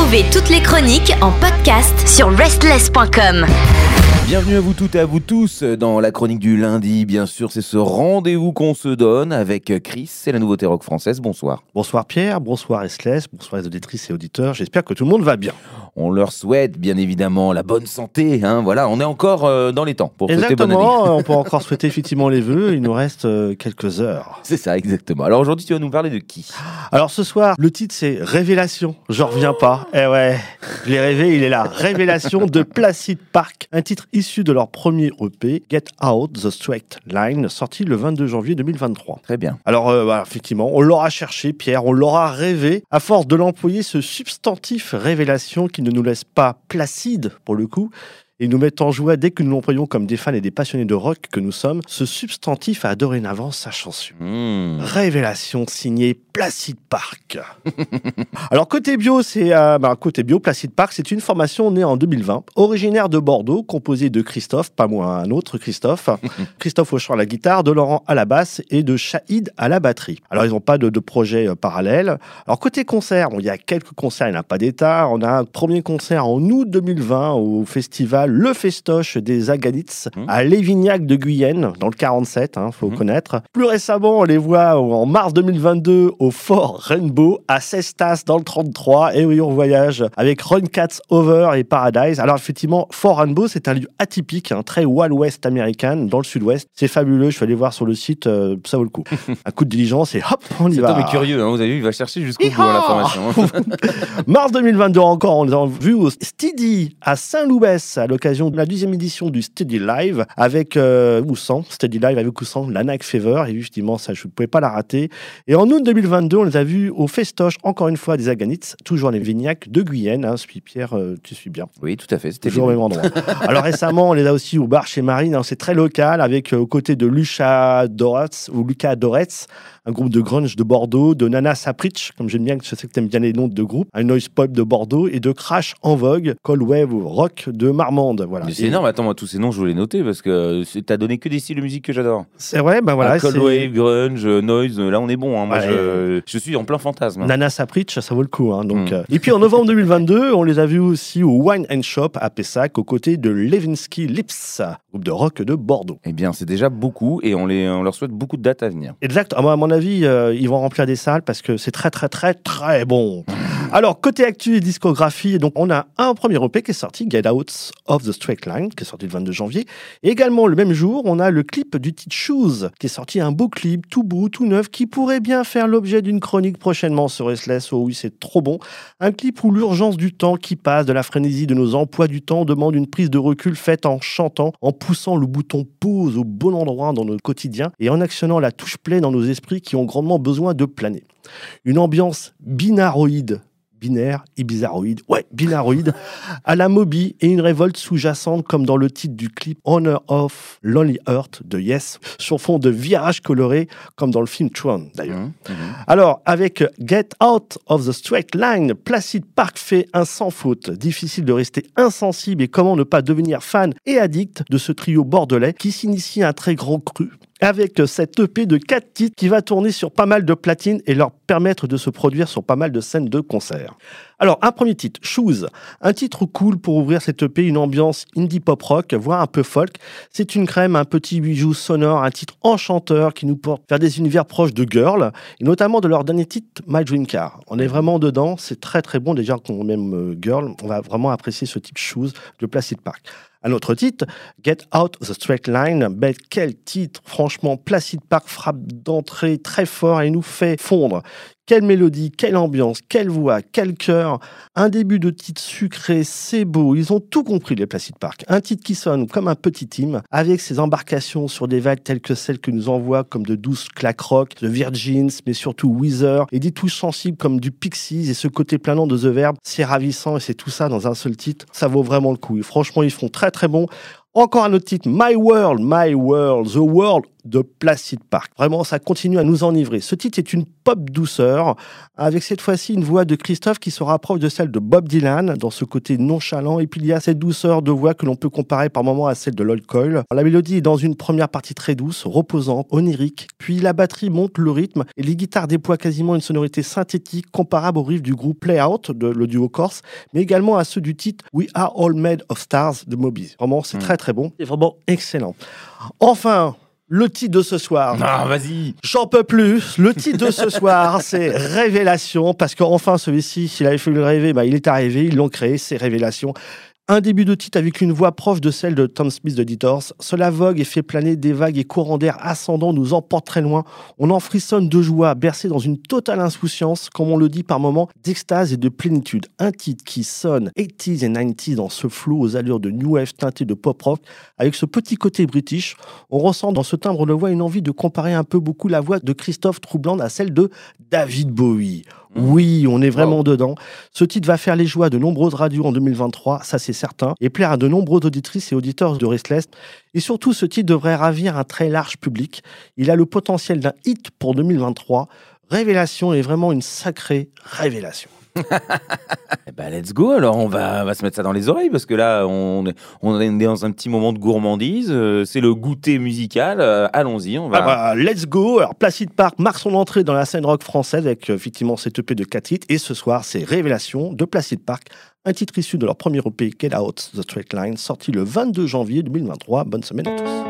Retrouvez toutes les chroniques en podcast sur restless.com. Bienvenue à vous toutes et à vous tous dans la chronique du lundi. Bien sûr, c'est ce rendez-vous qu'on se donne avec Chris, c'est la nouveauté rock française. Bonsoir. Bonsoir Pierre, bonsoir Restless, bonsoir les auditrices et auditeurs. J'espère que tout le monde va bien. On leur souhaite bien évidemment la bonne santé. Hein, voilà, on est encore euh, dans les temps pour souhaiter bonne année. Exactement, on peut encore souhaiter effectivement les vœux. Il nous reste euh, quelques heures. C'est ça, exactement. Alors aujourd'hui, tu vas nous parler de qui? Alors ce soir, le titre c'est Révélation. J'en reviens pas. Eh ouais, je l'ai rêvé, il est là. Révélation de Placid Park, un titre issu de leur premier EP, Get Out the Straight Line, sorti le 22 janvier 2023. Très bien. Alors, euh, bah, effectivement, on l'aura cherché, Pierre, on l'aura rêvé, à force de l'employer, ce substantif révélation qui ne nous laisse pas placide, pour le coup, et nous met en joie dès que nous l'employons comme des fans et des passionnés de rock que nous sommes. Ce substantif a dorénavant sa chanson. Mmh. Révélation signée Placid Park. Alors côté bio, c'est euh, bah, côté bio Placid Park, c'est une formation née en 2020, originaire de Bordeaux, composée de Christophe, pas moi, un autre Christophe, Christophe au chant à la guitare, de Laurent à la basse et de Shahid à la batterie. Alors ils n'ont pas de, de projet euh, parallèle. Alors côté concert, bon, il y a quelques concerts, il n'y en a pas d'état. On a un premier concert en août 2020 au festival Le Festoche des Agadits Mmh. à Lévignac de Guyenne, dans le 47, hein, faut Mhm. connaître. Plus récemment, on les voit en mars 2022 au Fort Rainbow à Cestas dans le 33. Et oui, on voyage avec Run Cats Over et Paradise. Alors effectivement, Fort Rainbow, c'est un lieu atypique, hein, très Wild West américain, dans le sud-ouest. C'est fabuleux, je suis allé voir sur le site, euh, ça vaut le coup. un coup de diligence et hop, on y va. homme est curieux, hein, vous avez vu, il va chercher jusqu'au bout formation. hein. Mars 2022 encore, on les a vus au Steady à Saint-Loubès à l'occasion de la deuxième édition du Steady Live avec euh, ou sans Steady Live avec ou sans la Nike Fever. Et justement, ça, je ne pouvais pas la rater. Et en août 2022, on les a vus au Festoche, encore une fois, des Aganits, toujours les Vignacs de Guyenne. Hein, Puis Pierre, euh, tu suis bien. Oui, tout à fait, c'était Toujours au même endroit. Alors récemment, on les a aussi au bar chez Marine. hein, C'est très local avec euh, aux côtés de Lucha Doretz ou Lucas Doretz, un groupe de grunge de Bordeaux, de Nana Saprich, comme j'aime bien, je sais que tu aimes bien les noms de groupes, un noise pop de Bordeaux et de Crash en vogue, Cold Wave Rock de Marmande. Voilà. C'est Et énorme, attends, moi, tous ces noms, je voulais noter parce que t'as donné que des styles de musique que j'adore. C'est vrai, ben voilà. Ah, Cold Wave, Grunge, Noise, là on est bon. hein. Moi, Ouais. je, je suis en plein fantasme. Nana Saprich, ça vaut le coup. hein, donc, Mm. euh. Et puis en novembre 2022, on les a vus aussi au Wine and Shop à Pessac, aux côtés de Levinsky Lips, groupe de rock de Bordeaux. Eh bien, c'est déjà beaucoup et on, les, on leur souhaite beaucoup de dates à venir. Exact. À mon- à mon euh, ils vont remplir des salles parce que c'est très, très, très, très bon. Alors, côté actu et discographie, donc on a un premier EP qui est sorti, Get Out of the Straight Line, qui est sorti le 22 janvier. Et également, le même jour, on a le clip du titre Shoes, qui est sorti un beau clip, tout beau, tout neuf, qui pourrait bien faire l'objet d'une chronique prochainement sur Restless. Oh oui, c'est trop bon. Un clip où l'urgence du temps qui passe, de la frénésie de nos emplois du temps, demande une prise de recul faite en chantant, en poussant le bouton pause au bon endroit dans notre quotidien et en actionnant la touche play dans nos esprits qui ont grandement besoin de planer. Une ambiance binaroïde binaire et bizarroïde, ouais, binaroïde, à la Moby et une révolte sous-jacente comme dans le titre du clip Honor of Lonely Earth de Yes, sur fond de virages colorés comme dans le film Tron d'ailleurs. Hum, hum. Alors, avec Get Out of the Straight Line, Placid Park fait un sans faute. Difficile de rester insensible et comment ne pas devenir fan et addict de ce trio bordelais qui s'initie à un très grand cru. Avec cette EP de 4 titres qui va tourner sur pas mal de platines et leur permettre de se produire sur pas mal de scènes de concert. Alors, un premier titre, Shoes. Un titre cool pour ouvrir cette EP, une ambiance indie pop rock, voire un peu folk. C'est une crème, un petit bijou sonore, un titre enchanteur qui nous porte vers des univers proches de Girl, et notamment de leur dernier titre, My Dream Car. On est vraiment dedans, c'est très très bon. Déjà qu'on aime euh, Girl, on va vraiment apprécier ce type Shoes de Placid Park. Un autre titre, Get Out the Straight Line. Ben, quel titre, franchement, Placid Park frappe d'entrée très fort et nous fait fondre. Quelle mélodie, quelle ambiance, quelle voix, quel cœur. Un début de titre sucré, c'est beau. Ils ont tout compris, les Placid Park. Un titre qui sonne comme un petit team, avec ses embarcations sur des vagues telles que celles que nous envoient comme de douces claques rock, de Virgins, mais surtout Weezer, et des touches sensibles comme du Pixies et ce côté planant de The Verb. C'est ravissant et c'est tout ça dans un seul titre. Ça vaut vraiment le coup. Et franchement, ils font très très bon. Encore un autre titre, My World, My World, The World de Placid Park. Vraiment, ça continue à nous enivrer. Ce titre est une pop douceur, avec cette fois-ci une voix de Christophe qui se rapproche de celle de Bob Dylan, dans ce côté nonchalant, et puis il y a cette douceur de voix que l'on peut comparer par moments à celle de Lloyd Coyle. La mélodie est dans une première partie très douce, reposante, onirique, puis la batterie monte le rythme, et les guitares déploient quasiment une sonorité synthétique comparable au riff du groupe Play Out, de, le duo corse, mais également à ceux du titre We Are All Made of Stars de Moby. Vraiment, c'est Mm. très très bon, c'est vraiment excellent. Enfin, le titre de ce soir. Ah, vas-y. J'en peux plus. Le titre de ce soir, c'est Révélation, parce qu'enfin, celui-ci, s'il avait fallu le rêver, bah, il est arrivé, ils l'ont créé, c'est Révélation. Un début de titre avec une voix proche de celle de Tom Smith de Editors. Cela vogue et fait planer des vagues et courants d'air ascendants nous emportent très loin. On en frissonne de joie, bercé dans une totale insouciance, comme on le dit par moments, d'extase et de plénitude. Un titre qui sonne 80s et 90s dans ce flot aux allures de new wave teinté de pop rock, avec ce petit côté british. On ressent dans ce timbre de voix une envie de comparer un peu beaucoup la voix de Christophe Troubland à celle de David Bowie. Oui, on est vraiment dedans. Ce titre va faire les joies de nombreuses radios en 2023, ça c'est certain, et plaire à de nombreuses auditrices et auditeurs de Restless. Et surtout, ce titre devrait ravir un très large public. Il a le potentiel d'un hit pour 2023. Révélation est vraiment une sacrée révélation. Eh ben, let's go. Alors, on va, va se mettre ça dans les oreilles parce que là, on est, on est dans un petit moment de gourmandise. Euh, C'est le goûter musical. Euh, Allons-y. On va. Ah bah, let's go Alors, Placid Park marque son entrée dans la scène rock française avec euh, effectivement cette EP de 4 titres. Et ce soir, c'est Révélation de Placid Park, un titre issu de leur premier EP Get Out, The Straight Line, sorti le 22 janvier 2023. Bonne semaine à tous.